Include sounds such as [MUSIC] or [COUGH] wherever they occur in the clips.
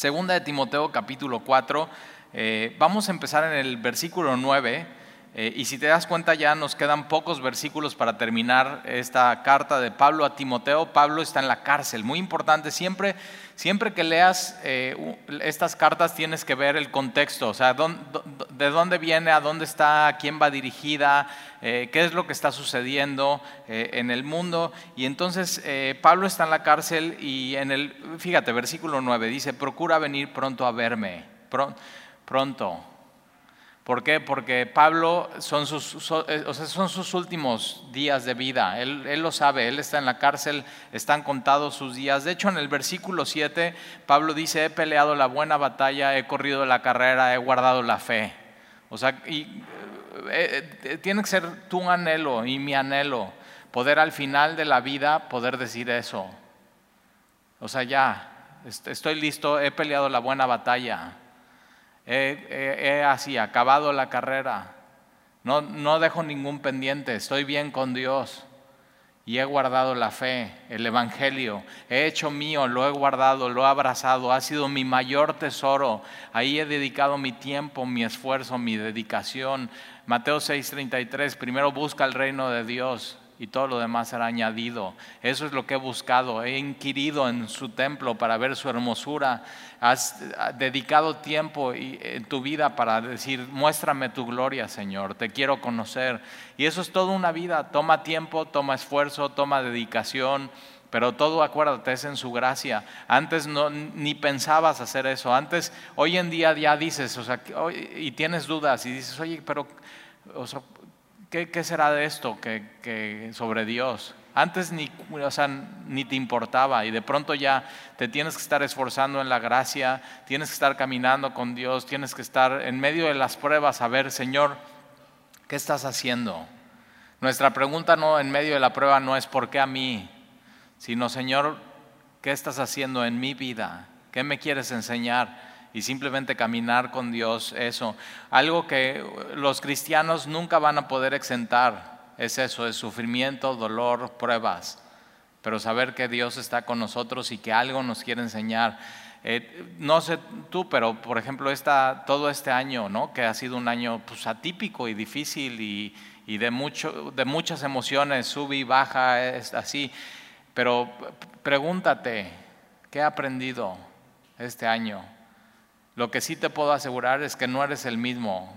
Segunda de Timoteo capítulo 4, eh, vamos a empezar en el versículo 9 eh, y si te das cuenta ya nos quedan pocos versículos para terminar esta carta de Pablo a Timoteo. Pablo está en la cárcel, muy importante. Siempre, siempre que leas eh, estas cartas tienes que ver el contexto, o sea, de dónde viene, a dónde está, a quién va dirigida, eh, qué es lo que está sucediendo en el mundo. Y entonces Pablo está en la cárcel y en el, fíjate, versículo 9 dice, procura venir pronto a verme, pronto. ¿Por qué? Porque Pablo son sus, eh, son sus últimos días de vida. Él, él, lo sabe, él está en la cárcel, están contados sus días. De hecho, en el versículo 7, Pablo dice, he peleado la buena batalla, he corrido la carrera, he guardado la fe. O sea, y, eh, eh, tiene que ser tu anhelo y mi anhelo, poder al final de la vida poder decir eso. O sea, ya, estoy listo, he peleado la buena batalla he, así acabado la carrera, no, no dejo ningún pendiente, estoy bien con Dios. Y he guardado la fe, el Evangelio, he hecho mío, lo he guardado, lo he abrazado, ha sido mi mayor tesoro, ahí he dedicado mi tiempo, mi esfuerzo, mi dedicación. Mateo 6:33, primero busca el reino de Dios y todo lo demás será añadido. Eso es lo que he buscado. He inquirido en su templo para ver su hermosura. Has dedicado tiempo en tu vida para decir, muéstrame tu gloria, Señor. Te quiero conocer. Y eso es toda una vida. Toma tiempo, toma esfuerzo, toma dedicación. Pero todo, acuérdate, es en su gracia. Antes no, ni pensabas hacer eso. Antes, hoy en día ya dices, o sea, y tienes dudas y dices, oye, pero, ¿qué, será de esto que, sobre Dios? Antes ni, ni te importaba y de pronto ya te tienes que estar esforzando en la gracia, tienes que estar caminando con Dios, tienes que estar en medio de las pruebas a ver, Señor, ¿qué estás haciendo? Nuestra pregunta no en medio de la prueba no es ¿por qué a mí? sino Señor, ¿qué estás haciendo en mi vida? ¿Qué me quieres enseñar? Y simplemente caminar con Dios, eso. Algo que los cristianos nunca van a poder exentar es eso, es sufrimiento, dolor, pruebas. Pero saber que Dios está con nosotros y que algo nos quiere enseñar. Eh, no sé tú, pero por ejemplo esta, todo este año, ¿no? que ha sido un año pues, atípico y difícil y, y de, mucho, de muchas emociones, sube y baja, es así. Pero pregúntate, ¿qué he aprendido este año? Lo que sí te puedo asegurar es que no eres el mismo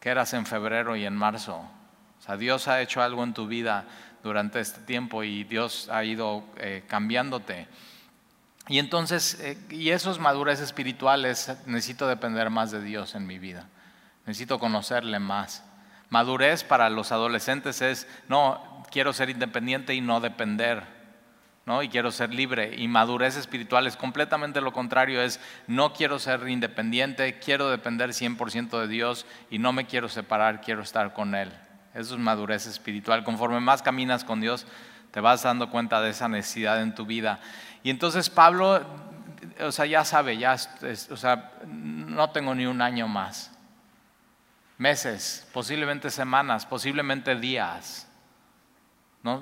que eras en febrero y en marzo. O sea, Dios ha hecho algo en tu vida durante este tiempo y Dios ha ido eh, cambiándote. Y entonces, eh, y esos madurez espirituales, necesito depender más de Dios en mi vida. Necesito conocerle más. Madurez para los adolescentes es, no, quiero ser independiente y no depender ¿no? y quiero ser libre. Y madurez espiritual es completamente lo contrario, es no quiero ser independiente, quiero depender 100% de Dios y no me quiero separar, quiero estar con Él. Eso es madurez espiritual. Conforme más caminas con Dios, te vas dando cuenta de esa necesidad en tu vida. Y entonces Pablo, o sea, ya sabe, ya, o sea, no tengo ni un año más. Meses, posiblemente semanas, posiblemente días. No,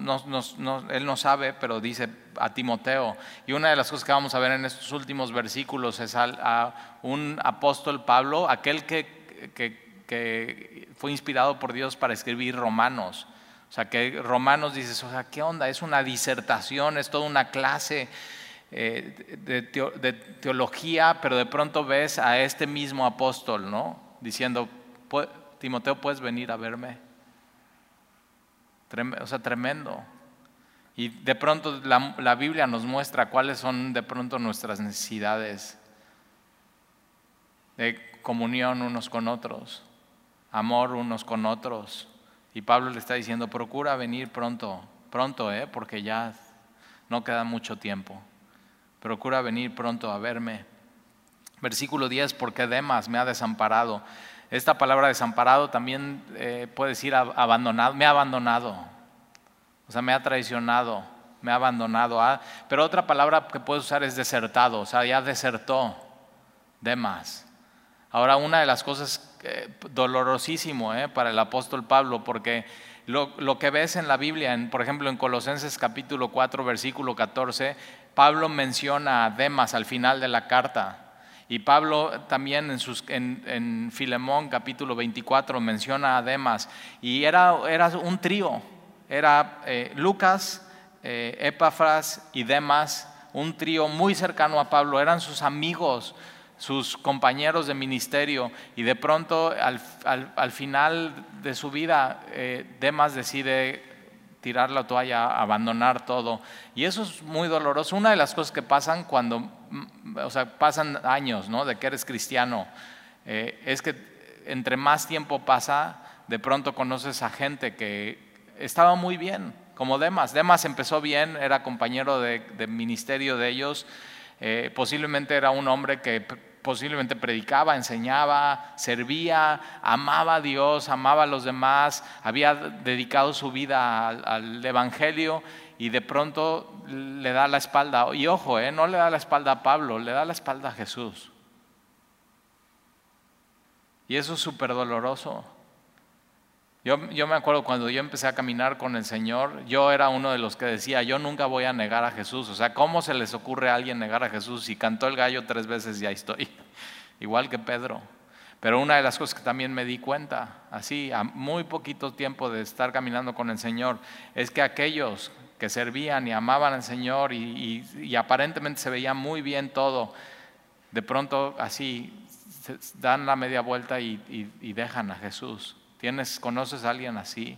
él no sabe, pero dice a Timoteo. Y una de las cosas que vamos a ver en estos últimos versículos es a, un apóstol Pablo, aquel que, fue inspirado por Dios para escribir Romanos. O sea, que Romanos dices, o sea, ¿qué onda? Es una disertación, es toda una clase eh, de, teología, pero de pronto ves a este mismo apóstol, ¿no? Diciendo, Timoteo, ¿puedes venir a verme? O sea, tremendo. Y de pronto la, Biblia nos muestra cuáles son de pronto nuestras necesidades de comunión unos con otros, amor unos con otros. Y Pablo le está diciendo, procura venir pronto, pronto, ¿eh? porque ya no queda mucho tiempo. Procura venir pronto a verme. Versículo 10, porque Demas me ha desamparado. Esta palabra desamparado también eh, puede decir abandonado, me ha abandonado, o sea, me ha traicionado, me ha abandonado. Ah, pero otra palabra que puedes usar es desertado, o sea, ya desertó, Demas. Ahora, una de las cosas eh, dolorosísimo eh, para el apóstol Pablo, porque lo, que ves en la Biblia, por ejemplo en Colosenses capítulo 4, versículo 14, Pablo menciona a Demas al final de la carta. Y Pablo también en, sus, en, Filemón capítulo 24 menciona a Demas. Y era, era un trío. Era eh, Lucas, eh, Epafras y Demas, un trío muy cercano a Pablo. Eran sus amigos, sus compañeros de ministerio. Y de pronto al, final de su vida, eh, Demas decide tirar la toalla, abandonar todo. Y eso es muy doloroso. Una de las cosas que pasan cuando, mm, o sea, pasan años, ¿no? De que eres cristiano, eh, es que entre más tiempo pasa, de pronto conoces a gente que estaba muy bien, como Demas. Demas empezó bien, era compañero de, ministerio de ellos, eh, posiblemente era un hombre que posiblemente predicaba, enseñaba, servía, amaba a Dios, amaba a los demás, había dedicado su vida al, Evangelio y de pronto le da la espalda. Y ojo, eh, no le da la espalda a Pablo, le da la espalda a Jesús. Y eso es súper doloroso. Yo, me acuerdo cuando yo empecé a caminar con el Señor, yo era uno de los que decía, yo nunca voy a negar a Jesús. O sea, ¿cómo se les ocurre a alguien negar a Jesús? Si cantó el gallo tres veces y ahí estoy, [LAUGHS] igual que Pedro. Pero una de las cosas que también me di cuenta, así, a muy poquito tiempo de estar caminando con el Señor, es que aquellos que servían y amaban al Señor y, aparentemente se veía muy bien todo, de pronto así dan la media vuelta y dejan a Jesús. ¿Tienes, conoces a alguien así?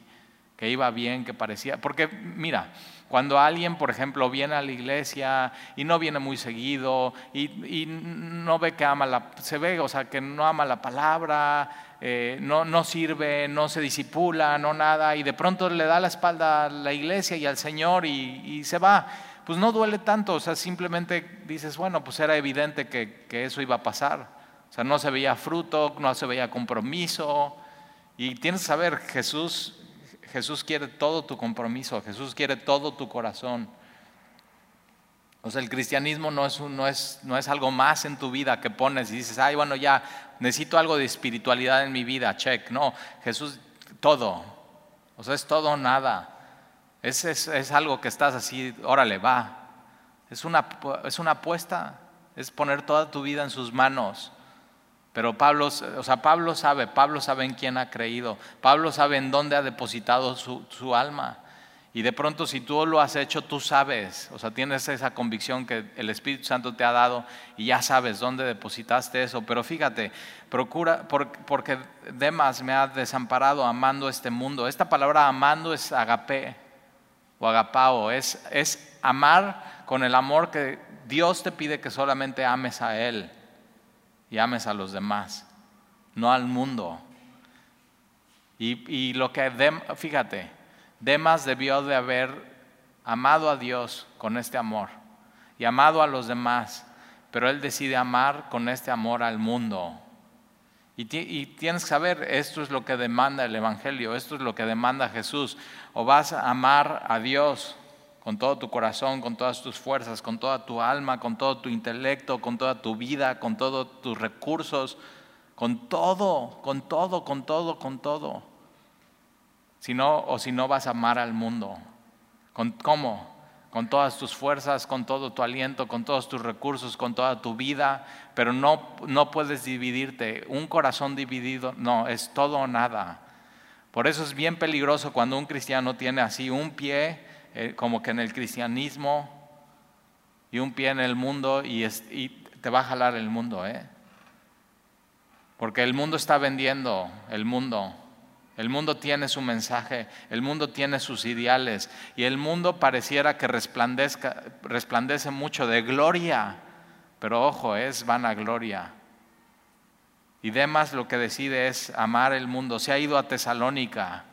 Que iba bien, que parecía. Porque mira, cuando alguien, por ejemplo, viene a la iglesia y no viene muy seguido y, no ve que ama la, se ve, o sea, que no ama la palabra, eh, no, no sirve, no se disipula, no nada, y de pronto le da la espalda a la iglesia y al Señor y, se va, pues no duele tanto, o sea, simplemente dices, bueno, pues era evidente que, que eso iba a pasar. O sea, no se veía fruto, no se veía compromiso, y tienes que saber, Jesús, Jesús quiere todo tu compromiso, Jesús quiere todo tu corazón. O sea, el cristianismo no es, no, es, no es algo más en tu vida que pones y dices, ay, bueno, ya necesito algo de espiritualidad en mi vida, check. No, Jesús, todo. O sea, es todo o nada. Es, es, es algo que estás así, órale, va. Es una, es una apuesta, es poner toda tu vida en sus manos. Pero Pablo, o sea, Pablo sabe, Pablo sabe en quién ha creído, Pablo sabe en dónde ha depositado su, alma. Y de pronto si tú lo has hecho, tú sabes, o sea, tienes esa convicción que el Espíritu Santo te ha dado y ya sabes dónde depositaste eso. Pero fíjate, procura, porque Demas me ha desamparado amando este mundo. Esta palabra amando es agape o agapao, es, es amar con el amor que Dios te pide que solamente ames a Él y ames a los demás, no al mundo. Y, lo que, fíjate, Demas debió de haber amado a Dios con este amor y amado a los demás, pero él decide amar con este amor al mundo. Y, y, tienes que saber, esto es lo que demanda el Evangelio, esto es lo que demanda Jesús. O vas a amar a Dios con todo tu corazón, con todas tus fuerzas, con toda tu alma, con todo tu intelecto, con toda tu vida, con todos tus recursos, con todo, con todo, con todo, con todo. Si no, o si no vas a amar al mundo. ¿Con, ¿Cómo? Con todas tus fuerzas, con todo tu aliento, con todos tus recursos, con toda tu vida, pero no, no puedes dividirte. Un corazón dividido, no, es todo o nada. Por eso es bien peligroso cuando un cristiano tiene así un pie eh, como que en el cristianismo y un pie en el mundo y, te va a jalar el mundo, ¿eh? Porque el mundo está vendiendo, el mundo. El mundo tiene su mensaje, el mundo tiene sus ideales y el mundo pareciera que resplandezca, resplandece mucho de gloria, pero ojo, es vanagloria. Y Demas lo que decide es amar el mundo. Se ha ido a Tesalónica.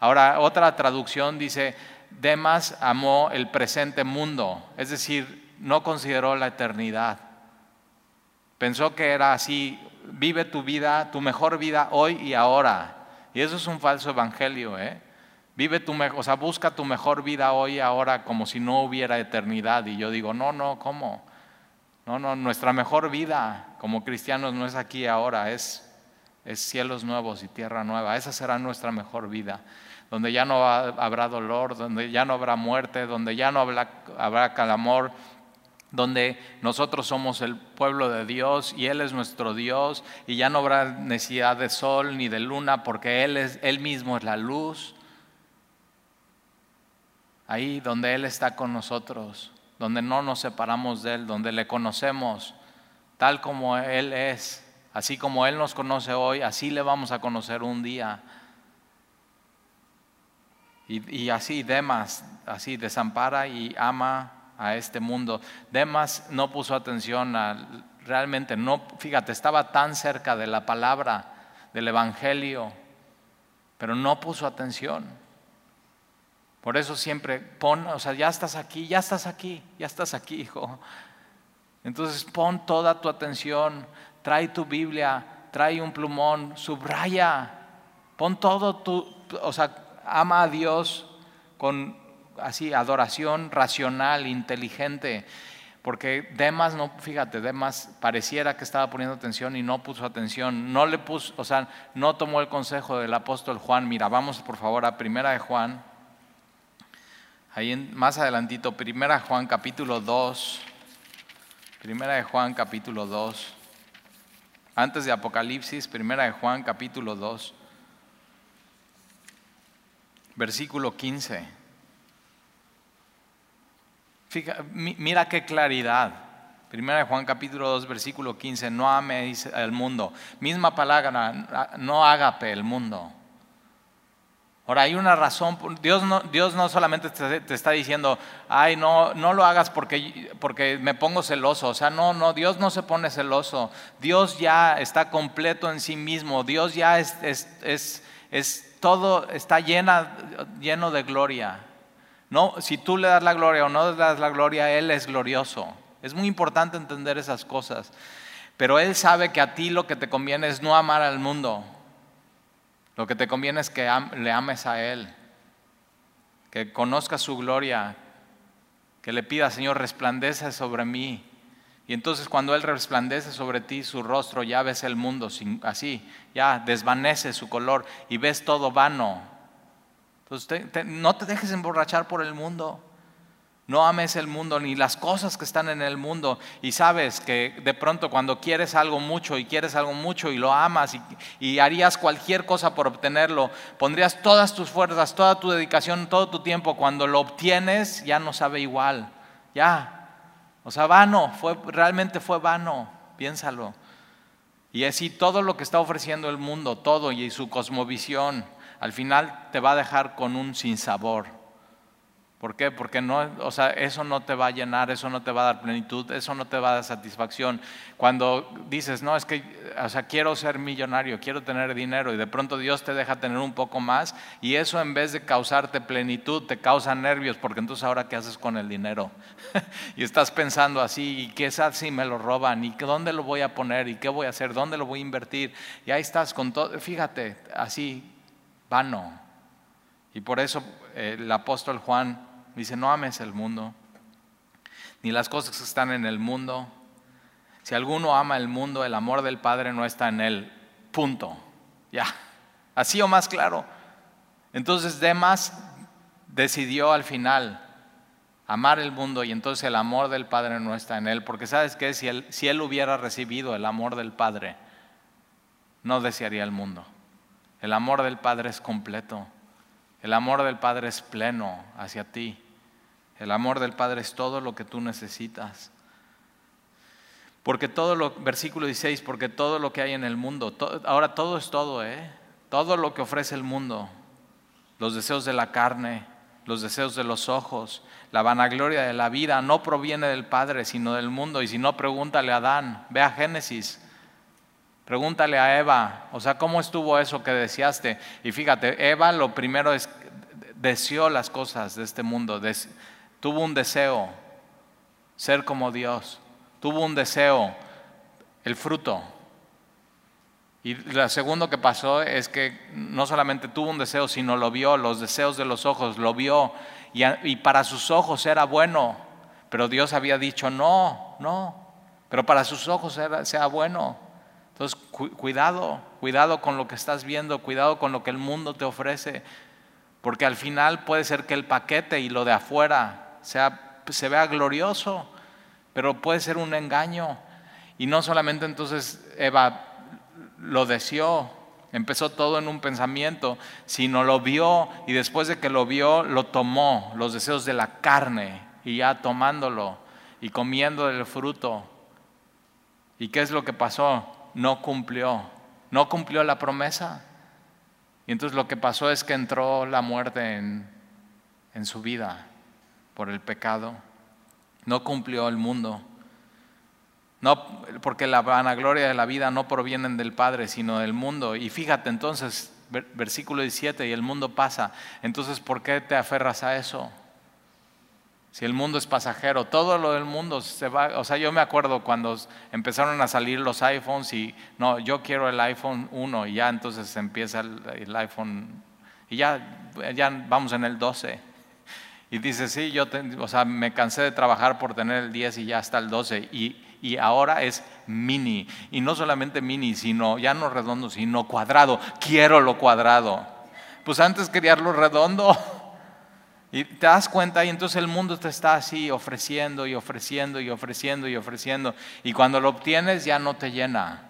Ahora, otra traducción dice, Demas amó el presente mundo, es decir, no consideró la eternidad. Pensó que era así, vive tu vida, tu mejor vida hoy y ahora. Y eso es un falso evangelio, ¿eh? Vive tu o sea, busca tu mejor vida hoy y ahora como si no hubiera eternidad. Y yo digo, no, no, ¿cómo? No, no, nuestra mejor vida como cristianos no es aquí ahora, es, es cielos nuevos y tierra nueva. Esa será nuestra mejor vida donde ya no habrá dolor, donde ya no habrá muerte, donde ya no habrá, habrá calamor, donde nosotros somos el pueblo de Dios y Él es nuestro Dios y ya no habrá necesidad de sol ni de luna porque Él, es, él mismo es la luz. Ahí donde Él está con nosotros, donde no nos separamos de Él, donde le conocemos tal como Él es, así como Él nos conoce hoy, así le vamos a conocer un día. Y, así Demas, así desampara y ama a este mundo. Demas no puso atención a, realmente, no, fíjate, estaba tan cerca de la palabra, del Evangelio, pero no puso atención. Por eso siempre pon, o sea, ya estás aquí, ya estás aquí, ya estás aquí, hijo. Entonces pon toda tu atención, trae tu Biblia, trae un plumón, subraya, pon todo tu, o sea, ama a Dios con así, adoración racional, inteligente. Porque Demas no, fíjate, Demas pareciera que estaba poniendo atención y no puso atención, no le puso, o sea, no tomó el consejo del apóstol Juan. Mira, vamos por favor a Primera de Juan. Ahí más adelantito, Primera de Juan capítulo 2. Primera de Juan capítulo 2. Antes de Apocalipsis, Primera de Juan capítulo 2. Versículo 15 mira qué claridad. Primera Juan capítulo 2 versículo 15, no améis el mundo. Misma palabra, no agape el mundo. Ahora hay una razón, Dios no, Dios no solamente te, está diciendo, ay, no, no lo hagas porque, porque me pongo celoso. O sea, no, no, Dios no se pone celoso. Dios ya está completo en sí mismo. Dios ya es, es, es todo, está lleno de gloria. No, si tú le das la gloria o no le das la gloria, Él es glorioso. Es muy importante entender esas cosas. Pero Él sabe que a ti lo que te conviene es no amar al mundo. Lo que te conviene es que le ames a Él. Que conozcas su gloria. Que le pidas, Señor, resplandece sobre mí. Y entonces cuando Él resplandece sobre ti su rostro, ya ves el mundo así, ya desvanece su color y ves todo vano, no te dejes emborrachar por el mundo. No ames el mundo ni las cosas que están en el mundo. Y sabes que de pronto cuando quieres algo mucho y quieres algo mucho y lo amas y, y, harías cualquier cosa por obtenerlo, pondrías todas tus fuerzas, toda tu dedicación, todo tu tiempo. Cuando lo obtienes ya no sabe igual. Ya. O sea, vano, fue, realmente fue vano. Piénsalo. Y así todo lo que está ofreciendo el mundo, todo y su cosmovisión al final te va a dejar con un sinsabor. ¿Por qué? Porque no, o sea, eso no te va a llenar, eso no te va a dar plenitud, eso no te va a dar satisfacción. Cuando dices, no, es que, o sea, quiero ser millonario, quiero tener dinero y de pronto Dios te deja tener un poco más y eso en vez de causarte plenitud te causa nervios porque entonces ahora qué haces con el dinero [LAUGHS] y estás pensando así y qué es si me lo roban y dónde lo voy a poner y qué voy a hacer, dónde lo voy a invertir y ahí estás con todo, fíjate, así vano. Y por eso eh, el apóstol Juan dice, no ames el mundo, ni las cosas que están en el mundo. Si alguno ama el mundo, el amor del Padre no está en él. Punto. Ya. Así o más claro. Entonces Demas decidió al final amar el mundo y entonces el amor del Padre no está en él. Porque sabes que si él, si él hubiera recibido el amor del Padre, no desearía el mundo. El amor del Padre es completo. El amor del Padre es pleno hacia ti. El amor del Padre es todo lo que tú necesitas. Porque todo lo, versículo 16, porque todo lo que hay en el mundo, ahora todo es todo, ¿eh? Todo lo que ofrece el mundo, los deseos de la carne, los deseos de los ojos, la vanagloria de la vida, no proviene del Padre, sino del mundo. Y si no, pregúntale a Adán, ve a Génesis, Pregúntale a Eva, o sea, ¿cómo estuvo eso que deseaste? Y fíjate, Eva lo primero es, deseó las cosas de este mundo, tuvo un deseo, ser como Dios, tuvo un deseo, el fruto. Y lo segundo que pasó es que no solamente tuvo un deseo, sino lo vio, los deseos de los ojos, lo vio, y, para sus ojos era bueno, pero Dios había dicho no, no, pero para sus ojos era, sea bueno. Entonces, cuidado, cuidado con lo que estás viendo, cuidado con lo que el mundo te ofrece, porque al final puede ser que el paquete y lo de afuera sea, se vea glorioso pero puede ser un engaño. Y no solamente entonces Eva lo deseó, empezó todo en un pensamiento, sino lo vio y después de que lo vio, lo tomó, los deseos de la carne, y ya tomándolo y comiendo el fruto. ¿Y qué es lo que pasó? No cumplió, no cumplió la promesa. Y entonces lo que pasó es que entró la muerte en, en su vida por el pecado. No cumplió el mundo. No, porque la vanagloria de la vida no provienen del Padre, sino del mundo. Y fíjate entonces, versículo 17, y el mundo pasa. Entonces, ¿por qué te aferras a eso? Si el mundo es pasajero, todo lo del mundo se va. O sea, yo me acuerdo cuando empezaron a salir los iPhones y no, yo quiero el iPhone 1 y ya entonces empieza el, iPhone y ya, ya vamos en el 12. Y dice, sí, yo o sea, me cansé de trabajar por tener el 10 y ya está el 12. Y y ahora es mini. Y no solamente mini, sino ya no redondo, sino cuadrado. Quiero lo cuadrado. Pues antes quería lo redondo. Y te das cuenta y entonces el mundo te está así ofreciendo y ofreciendo y ofreciendo y ofreciendo. Y cuando lo obtienes ya no te llena,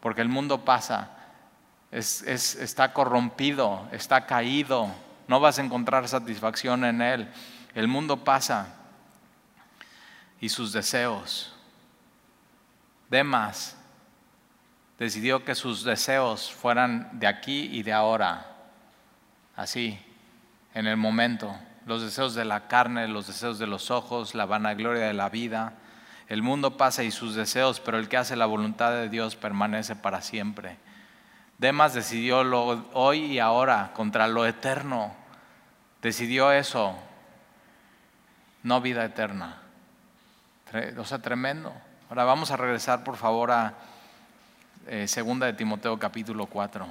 porque el mundo pasa. Es, está corrompido, está caído. No vas a encontrar satisfacción en él. El mundo pasa y sus deseos. Demas decidió que sus deseos fueran de aquí y de ahora, así, en el momento. Los deseos de la carne, los deseos de los ojos, la vanagloria de la vida. El mundo pasa y sus deseos, pero el que hace la voluntad de Dios permanece para siempre. Demas decidió lo, hoy y ahora contra lo eterno. Decidió eso, no vida eterna. O sea, tremendo. Ahora vamos a regresar por favor a eh, segunda de Timoteo capítulo 4.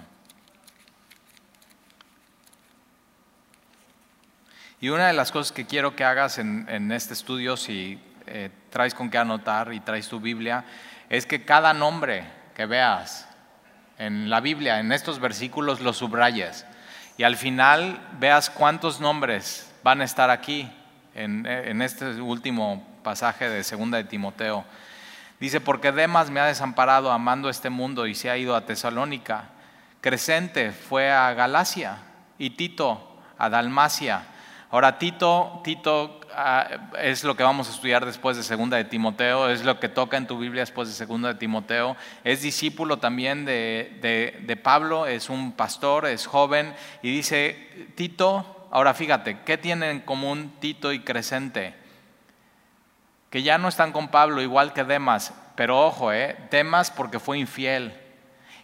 Y una de las cosas que quiero que hagas en, este estudio, si eh, traes con qué anotar y traes tu Biblia, es que cada nombre que veas en la Biblia, en estos versículos, lo subrayes. Y al final veas cuántos nombres van a estar aquí en, este último pasaje de segunda de Timoteo. Dice, porque Demas me ha desamparado amando este mundo y se ha ido a Tesalónica. Crescente fue a Galacia y Tito a Dalmacia. Ahora Tito, Tito ah, es lo que vamos a estudiar después de segunda de Timoteo, es lo que toca en tu Biblia después de segunda de Timoteo. Es discípulo también de, de Pablo, es un pastor, es joven y dice, Tito, ahora fíjate, ¿qué tienen en común Tito y Crescente? que ya no están con Pablo igual que Demas, pero ojo, eh, Demas porque fue infiel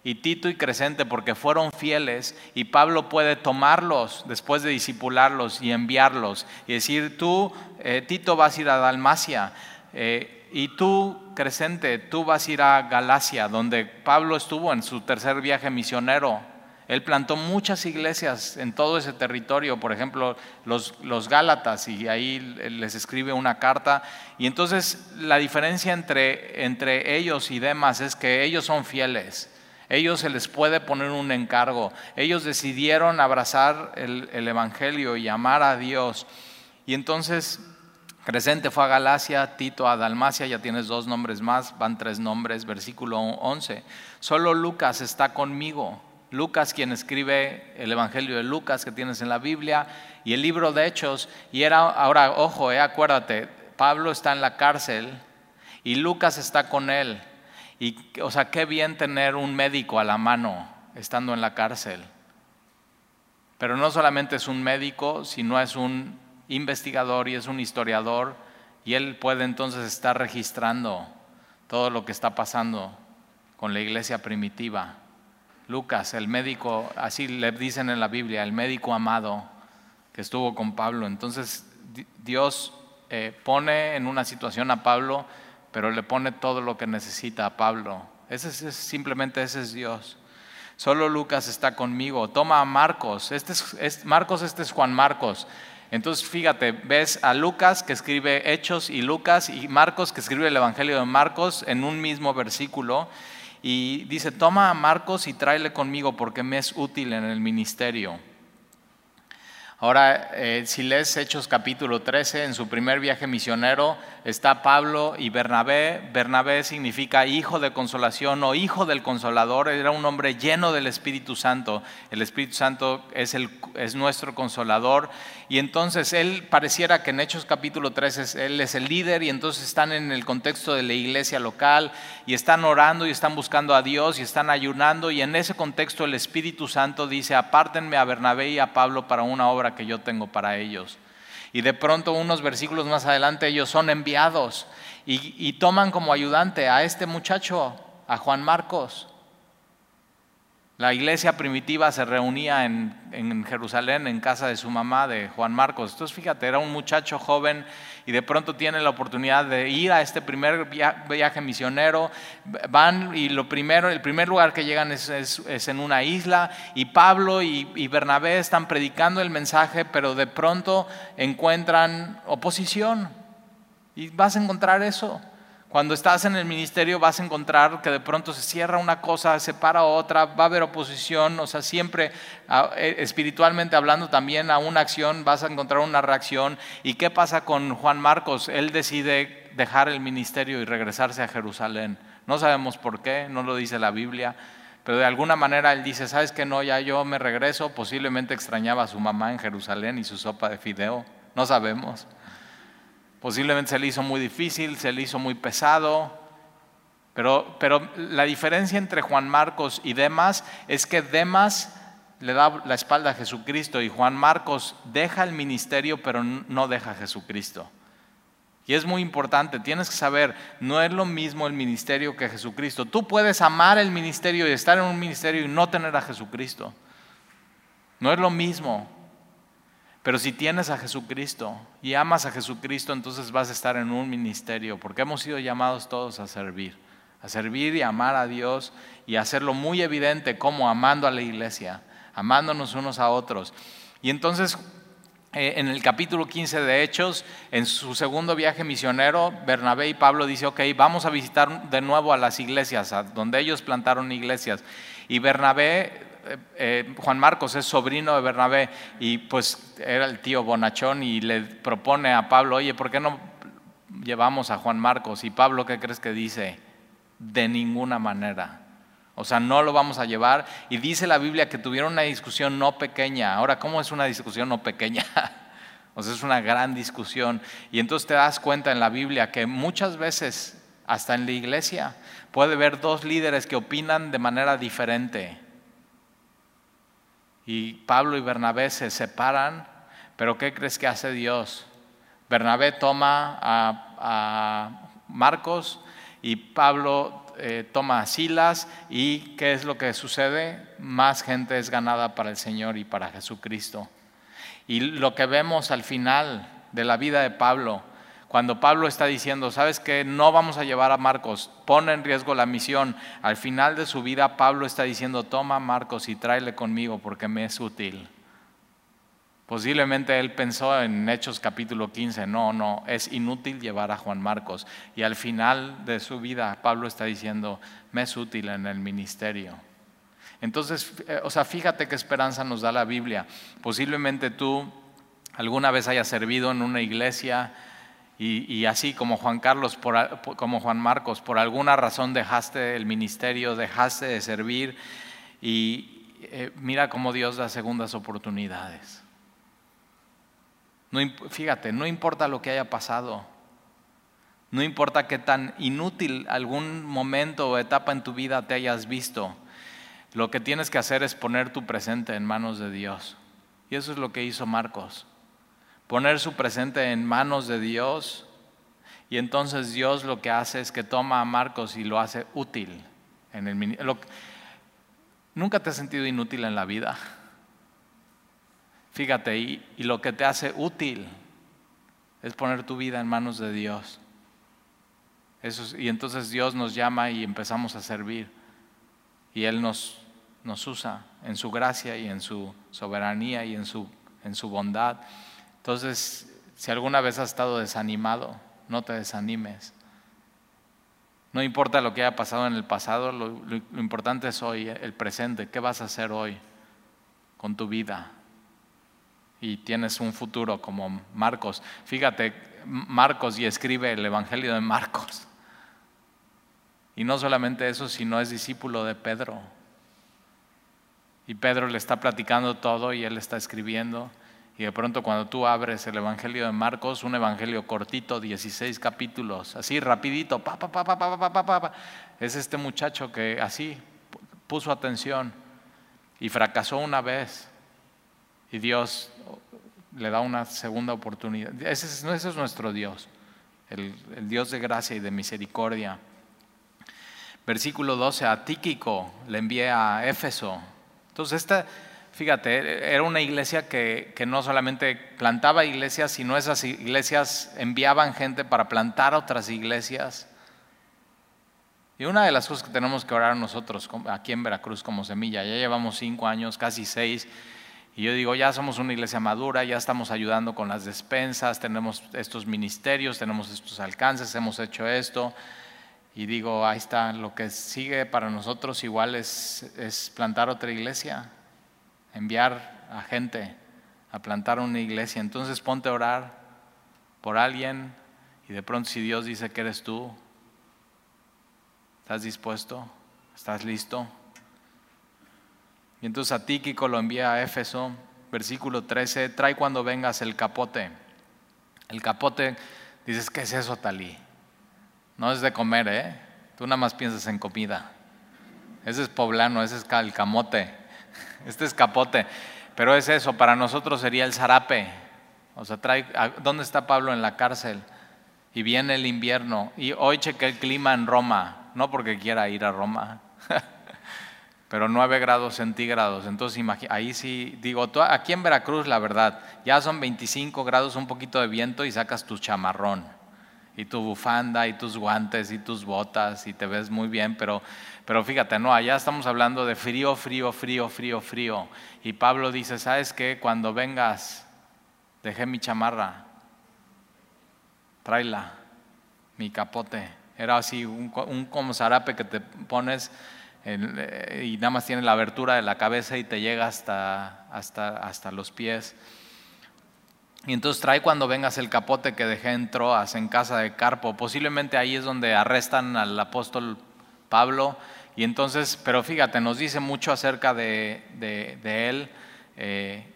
y Tito y Crescente porque fueron fieles y Pablo puede tomarlos después de disipularlos y enviarlos y decir, tú, eh, Tito, vas a ir a Dalmacia eh, y tú, Crescente, tú vas a ir a Galacia, donde Pablo estuvo en su tercer viaje misionero él plantó muchas iglesias en todo ese territorio, por ejemplo, los, los, Gálatas, y ahí les escribe una carta. Y entonces la diferencia entre, entre ellos y demás es que ellos son fieles. Ellos se les puede poner un encargo. Ellos decidieron abrazar el, el Evangelio y amar a Dios. Y entonces Crescente fue a Galacia, Tito a Dalmacia, ya tienes dos nombres más, van tres nombres, versículo 11. Solo Lucas está conmigo Lucas, quien escribe el Evangelio de Lucas que tienes en la Biblia, y el libro de Hechos, y era, ahora, ojo, eh, acuérdate, Pablo está en la cárcel y Lucas está con él. O sea, qué bien tener un médico a la mano estando en la cárcel. Pero no solamente es un médico, sino es un investigador y es un historiador, y él puede entonces estar registrando todo lo que está pasando con la iglesia primitiva. Lucas, el médico, así le dicen en la Biblia, el médico amado que estuvo con Pablo. Entonces Dios eh, pone en una situación a Pablo, pero le pone todo lo que necesita a Pablo. Ese es, simplemente ese es Dios. Solo Lucas está conmigo. Toma a Marcos. Este es, Marcos, este es Juan Marcos. Entonces, fíjate, ves a Lucas que escribe Hechos y Lucas y Marcos que escribe el Evangelio de Marcos en un mismo versículo y dice, toma a Marcos y tráele conmigo porque me es útil en el ministerio. Ahora, eh, si lees Hechos capítulo 13, en su primer viaje misionero está Pablo y Bernabé. Bernabé significa hijo de consolación o hijo del consolador. Era un hombre lleno del Espíritu Santo. El Espíritu Santo es, el, es nuestro consolador. Y entonces él pareciera que en Hechos capítulo 13 él es el líder y entonces están en el contexto de la iglesia local y están orando y están buscando a Dios y están ayunando. Y en ese contexto el Espíritu Santo dice, apártenme a Bernabé y a Pablo para una obra que yo tengo para ellos. Y de pronto unos versículos más adelante ellos son enviados y, toman como ayudante a este muchacho, a Juan Marcos. La iglesia primitiva se reunía en, Jerusalén en casa de su mamá, de Juan Marcos. Entonces, fíjate, era un muchacho joven y de pronto tiene la oportunidad de ir a este primer viaje misionero. Van y lo primero, el primer lugar que llegan es, en una isla y Pablo y, y Bernabé están predicando el mensaje, pero de pronto encuentran oposición. Y vas a encontrar eso. Cuando estás en el ministerio vas a encontrar que de pronto se cierra una cosa, se para otra, va a haber oposición, o sea, siempre eh, espiritualmente hablando también a una acción vas a encontrar una reacción. ¿Y qué pasa con Juan Marcos? Él decide dejar el ministerio y regresarse a Jerusalén. No sabemos por qué, no lo dice la Biblia, pero de alguna manera él dice, ¿sabes qué? No, ya yo me regreso, posiblemente extrañaba a su mamá en Jerusalén y su sopa de fideo, no sabemos. Posiblemente se le hizo muy difícil, se le hizo muy pesado, pero, pero la diferencia entre Juan Marcos y Demas es que Demas le da la espalda a Jesucristo y Juan Marcos deja el ministerio pero no deja a Jesucristo. Y es muy importante, tienes que saber, no es lo mismo el ministerio que Jesucristo. Tú puedes amar el ministerio y estar en un ministerio y no tener a Jesucristo. No es lo mismo. Pero si tienes a Jesucristo y amas a Jesucristo, entonces vas a estar en un ministerio, porque hemos sido llamados todos a servir, a servir y amar a Dios y hacerlo muy evidente como amando a la iglesia, amándonos unos a otros. Y entonces, eh, en el capítulo 15 de Hechos, en su segundo viaje misionero, Bernabé y Pablo dicen, ok, vamos a visitar de nuevo a las iglesias, donde ellos plantaron iglesias. Y Bernabé eh, eh, Juan Marcos es sobrino de Bernabé y pues era el tío bonachón y le propone a Pablo, oye, ¿por qué no llevamos a Juan Marcos? Y Pablo, ¿qué crees que dice? De ninguna manera. O sea, no lo vamos a llevar. Y dice la Biblia que tuvieron una discusión no pequeña. Ahora, ¿cómo es una discusión no pequeña? [LAUGHS] o sea, es una gran discusión. Y entonces te das cuenta en la Biblia que muchas veces, hasta en la iglesia, puede haber dos líderes que opinan de manera diferente. Y Pablo y Bernabé se separan, pero ¿qué crees que hace Dios? Bernabé toma a, Marcos y Pablo eh, toma a Silas y ¿qué es lo que sucede? Más gente es ganada para el Señor y para Jesucristo. Y lo que vemos al final de la vida de Pablo cuando Pablo está diciendo, sabes que no vamos a llevar a Marcos, pone en riesgo la misión, al final de su vida Pablo está diciendo, toma a Marcos y tráele conmigo porque me es útil. Posiblemente él pensó en Hechos capítulo 15, no, no, es inútil llevar a Juan Marcos. Y al final de su vida Pablo está diciendo, me es útil en el ministerio. Entonces, eh, o sea, fíjate qué esperanza nos da la Biblia. Posiblemente tú alguna vez hayas servido en una iglesia, y, así como Juan Carlos, como Juan Marcos, por alguna razón dejaste el ministerio, dejaste de servir y eh, mira cómo Dios da segundas oportunidades. No, fíjate, no importa lo que haya pasado, no importa qué tan inútil algún momento o etapa en tu vida te hayas visto, lo que tienes que hacer es poner tu presente en manos de Dios. Y eso es lo que hizo Marcos poner su presente en manos de Dios y entonces Dios lo que hace es que toma a Marcos y lo hace útil. ¿Nunca te has sentido inútil en la vida? Fíjate, y, y lo que te hace útil es poner tu vida en manos de Dios. Y entonces Dios nos llama y empezamos a servir. Y Él nos, nos usa en su gracia y en su soberanía y en su, en su bondad. Entonces, si alguna vez has estado desanimado, no te desanimes. No importa lo que haya pasado en el pasado, lo, importante es hoy, el presente. ¿Qué vas a hacer hoy con tu vida? y tienes un futuro como Marcos. Fíjate, Marcos y escribe el Evangelio de Marcos. Y no solamente eso, sino es discípulo de Pedro. Y Pedro le está platicando todo y él está escribiendo. Y de pronto cuando tú abres el Evangelio de Marcos, un Evangelio cortito, 16 capítulos, así rapidito, pa, pa, pa, pa, pa, pa, pa, pa, es este muchacho que así puso atención y fracasó una vez. Y Dios le da una segunda oportunidad. Ese es, nuestro Dios, el, Dios de gracia y de misericordia. Versículo 12, a le envié a Éfeso. Entonces, esta, fíjate, era una iglesia que, que, no solamente plantaba iglesias, sino esas iglesias enviaban gente para plantar otras iglesias. Y una de las cosas que tenemos que orar nosotros aquí en Veracruz como semilla, ya llevamos cinco años, casi seis, y yo digo, ya somos una iglesia madura, ya estamos ayudando con las despensas, tenemos estos ministerios, tenemos estos alcances, hemos hecho esto. Y digo, ahí está, lo que sigue para nosotros igual es, es plantar otra iglesia, enviar a gente a plantar una iglesia. Entonces ponte a orar por alguien y de pronto si Dios dice que eres tú, ¿estás dispuesto? ¿Estás listo? Y entonces a Tíquico lo envía a Éfeso, versículo 13, trae cuando vengas el capote. El capote, dices, ¿qué es eso, Talí? No es de comer, ¿eh? Tú nada más piensas en comida. Ese es poblano, ese es el camote, este es capote. Pero es eso, para nosotros sería el zarape. O sea, trae, ¿dónde está Pablo en la cárcel? Y viene el invierno. Y hoy cheque el clima en Roma, no porque quiera ir a Roma, [LAUGHS] pero 9 grados centígrados. Entonces, ahí sí, digo, aquí en Veracruz, la verdad, ya son 25 grados, un poquito de viento y sacas tu chamarrón y tu bufanda y tus guantes y tus botas y te ves muy bien, pero, pero fíjate, no, allá estamos hablando de frío, frío, frío, frío, frío. Y Pablo dice, ¿sabes qué? Cuando vengas, dejé mi chamarra, tráela, mi capote. Era así, un, un como zarape que te pones eh, y nada más tiene la abertura de la cabeza y te llega hasta, hasta, hasta los pies. Y entonces trae cuando vengas el capote que dejé en Troas, en casa de Carpo. Posiblemente ahí es donde arrestan al apóstol Pablo. Y entonces, pero fíjate, nos dice mucho acerca de, de, él eh,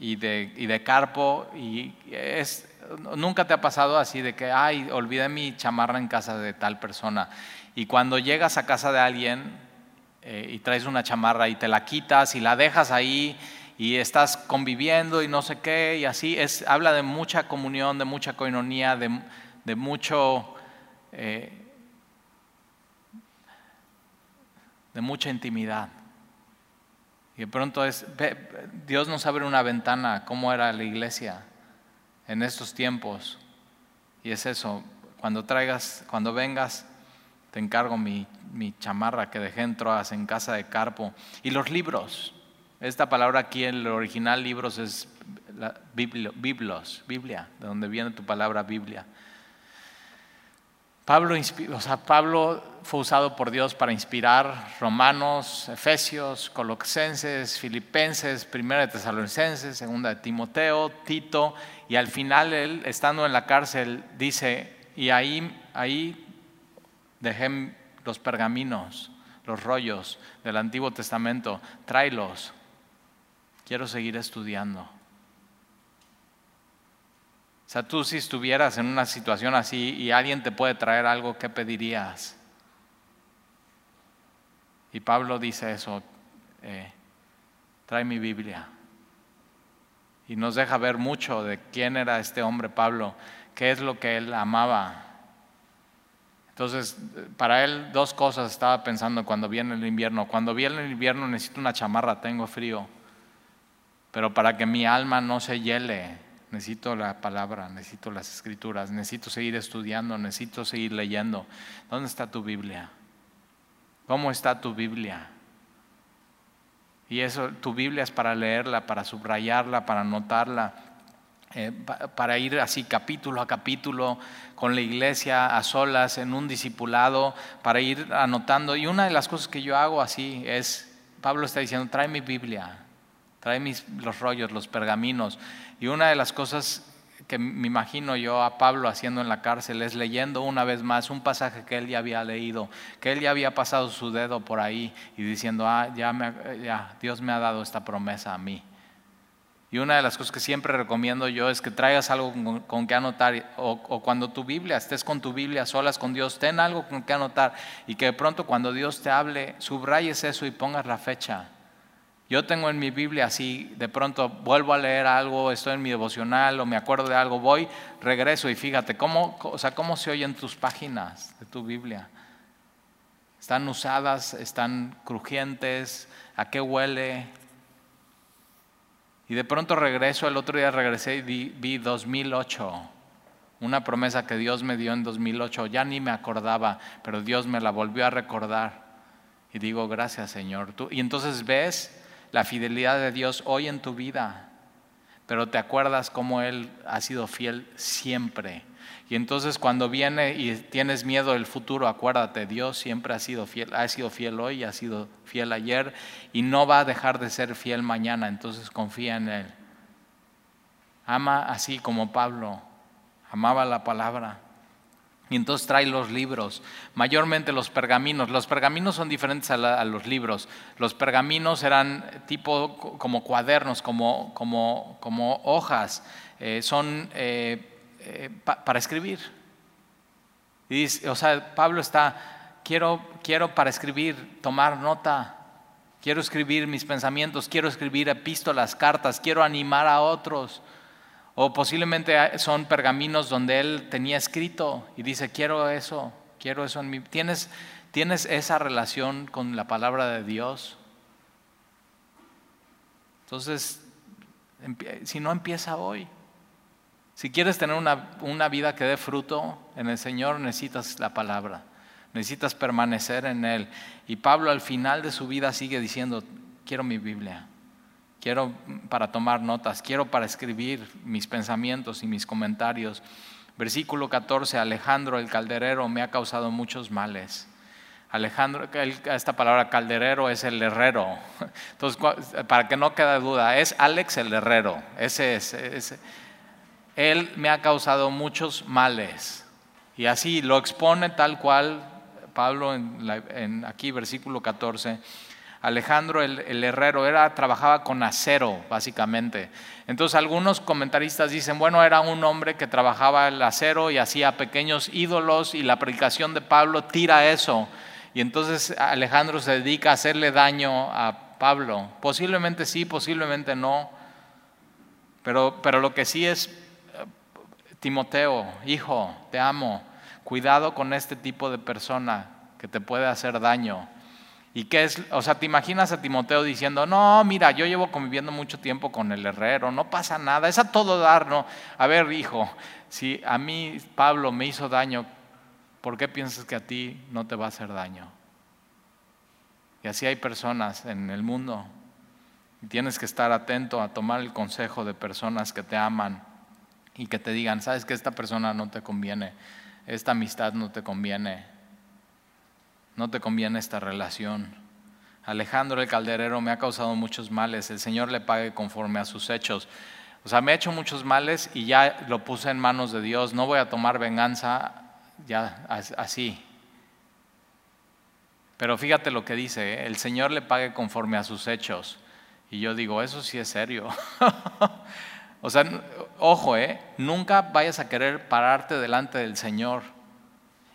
y, de, y de Carpo. Y es, nunca te ha pasado así de que, ay, olvidé mi chamarra en casa de tal persona. Y cuando llegas a casa de alguien eh, y traes una chamarra y te la quitas y la dejas ahí y estás conviviendo y no sé qué, y así es, habla de mucha comunión, de mucha coinonía, de, de mucho, eh, de mucha intimidad. Y de pronto es, Dios nos abre una ventana, cómo era la iglesia en estos tiempos. Y es eso, cuando traigas, cuando vengas, te encargo mi, mi chamarra que dejé en Troas en casa de Carpo. Y los libros, esta palabra aquí en el original libros es biblos, Biblia, de donde viene tu palabra Biblia. Pablo, o sea, Pablo fue usado por Dios para inspirar Romanos, Efesios, Colosenses, Filipenses, Primera de Tesalonicenses, Segunda de Timoteo, Tito, y al final él, estando en la cárcel, dice, y ahí, ahí dejé los pergaminos, los rollos del Antiguo Testamento, tráelos, quiero seguir estudiando. O sea, tú si estuvieras en una situación así y alguien te puede traer algo, ¿qué pedirías? Y Pablo dice eso, eh, trae mi Biblia. Y nos deja ver mucho de quién era este hombre Pablo, qué es lo que él amaba. Entonces, para él dos cosas estaba pensando cuando viene el invierno. Cuando viene el invierno necesito una chamarra, tengo frío. Pero para que mi alma no se hiele, necesito la palabra, necesito las escrituras, necesito seguir estudiando, necesito seguir leyendo. ¿Dónde está tu Biblia? ¿Cómo está tu Biblia? Y eso, tu Biblia es para leerla, para subrayarla, para anotarla, eh, para ir así capítulo a capítulo con la iglesia a solas, en un discipulado, para ir anotando. Y una de las cosas que yo hago así es, Pablo está diciendo, trae mi Biblia, trae los rollos, los pergaminos. Y una de las cosas que me imagino yo a Pablo haciendo en la cárcel es leyendo una vez más un pasaje que él ya había leído, que él ya había pasado su dedo por ahí y diciendo, ah, ya, Dios me ha dado esta promesa a mí. Y una de las cosas que siempre recomiendo yo es que traigas algo con, que anotar, o, cuando tu Biblia, estés con tu Biblia solas con Dios, ten algo con que anotar y que de pronto cuando Dios te hable, subrayes eso y pongas la fecha. Yo tengo en mi Biblia así, de pronto vuelvo a leer algo, estoy en mi devocional o me acuerdo de algo, voy, regreso y fíjate, ¿cómo, o sea, cómo se oyen tus páginas de tu Biblia? ¿Están usadas? ¿Están crujientes? ¿A qué huele? Y de pronto regreso, el otro día regresé y vi, 2008, una promesa que Dios me dio en 2008, ya ni me acordaba, pero Dios me la volvió a recordar. Y digo, gracias Señor. y entonces ves la fidelidad de Dios hoy en tu vida, pero te acuerdas cómo Él ha sido fiel siempre. Y entonces cuando viene y tienes miedo del futuro, acuérdate, Dios siempre ha sido fiel, ha sido fiel hoy, ha sido fiel ayer y no va a dejar de ser fiel mañana, entonces confía en Él. Ama así como Pablo, amaba la palabra. Y entonces trae los libros, mayormente los pergaminos. Los pergaminos son diferentes a, los libros. Los pergaminos eran tipo como cuadernos, como, como, como hojas. Eh, son eh, eh, para escribir. Y o sea, Pablo está, quiero, quiero para escribir, tomar nota, quiero escribir mis pensamientos, quiero escribir epístolas, cartas, quiero animar a otros. O posiblemente son pergaminos donde él tenía escrito y dice, quiero eso, quiero eso en mi... ¿Tienes, ¿Tienes esa relación con la palabra de Dios? Entonces, si no empieza hoy, si quieres tener una, vida que dé fruto en el Señor, necesitas la palabra, necesitas permanecer en Él. Y Pablo al final de su vida sigue diciendo, quiero mi Biblia, quiero para tomar notas, quiero para escribir mis pensamientos y mis comentarios. Versículo 14, Alejandro el calderero me ha causado muchos males. Alejandro, esta palabra calderero es el herrero. Entonces, para que no quede duda, es Alex el herrero. Ese es. Ese, él me ha causado muchos males. Y así lo expone tal cual Pablo en, aquí, versículo 14. Alejandro el, herrero era, trabajaba con acero, básicamente. Entonces algunos comentaristas dicen, bueno, era un hombre que trabajaba el acero y hacía pequeños ídolos y la predicación de Pablo tira eso. Y entonces Alejandro se dedica a hacerle daño a Pablo. Posiblemente sí, posiblemente no. Pero, pero lo que sí es Timoteo, hijo, te amo, cuidado con este tipo de persona que te puede hacer daño. ¿Y qué es? O sea, te imaginas a Timoteo diciendo, no, mira, yo llevo conviviendo mucho tiempo con el herrero, no pasa nada, es a todo dar, ¿no? A ver, hijo, si a mí Pablo me hizo daño, ¿por qué piensas que a ti no te va a hacer daño? Y así hay personas en el mundo. Y tienes que estar atento a tomar el consejo de personas que te aman y que te digan, sabes que esta persona no te conviene, esta amistad no te conviene, no te conviene esta relación. Alejandro el calderero me ha causado muchos males, el Señor le pague conforme a sus hechos. O sea, me ha hecho muchos males y ya lo puse en manos de Dios, no voy a tomar venganza ya así. Pero fíjate lo que dice, ¿eh? el Señor le pague conforme a sus hechos. Y yo digo, eso sí es serio. [LAUGHS] O sea, ojo, ¿eh? nunca vayas a querer pararte delante del Señor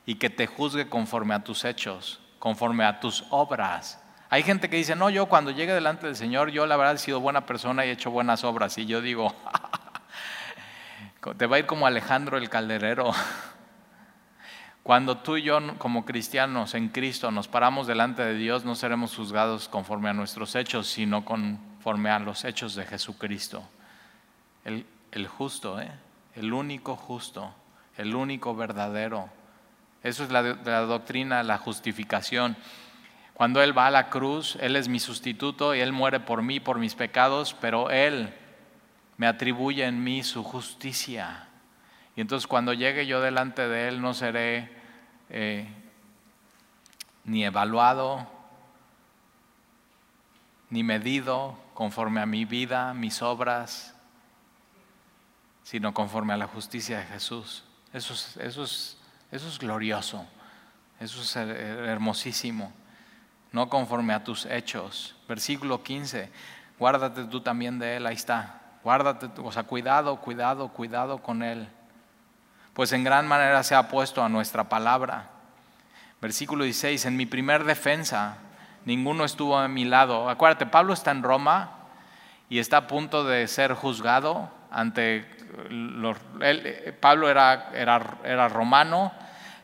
y que te juzgue conforme a tus hechos, conforme a tus obras. Hay gente que dice, no, yo cuando llegue delante del Señor, yo la verdad he sido buena persona y he hecho buenas obras. Y yo digo, [LAUGHS] te va a ir como Alejandro el calderero. [LAUGHS] Cuando tú y yo como cristianos en Cristo nos paramos delante de Dios, no seremos juzgados conforme a nuestros hechos, sino conforme a los hechos de Jesucristo el, justo, ¿eh? el único justo, el único verdadero. Eso es la, doctrina, la justificación. Cuando Él va a la cruz, Él es mi sustituto y Él muere por mí, por mis pecados, pero Él me atribuye en mí su justicia. Y entonces cuando llegue yo delante de Él no seré eh, ni evaluado, ni medido conforme a mi vida, mis obras, sino conforme a la justicia de Jesús. Eso es, eso es, eso es glorioso, eso es hermosísimo, no conforme a tus hechos. Versículo 15, guárdate tú también de él, ahí está, guárdate, o sea, cuidado, cuidado, cuidado con él, pues en gran manera se ha puesto a nuestra palabra. Versículo 16, en mi primer defensa, ninguno estuvo a mi lado. Acuérdate, Pablo está en Roma y está a punto de ser juzgado ante Pablo era, era, era romano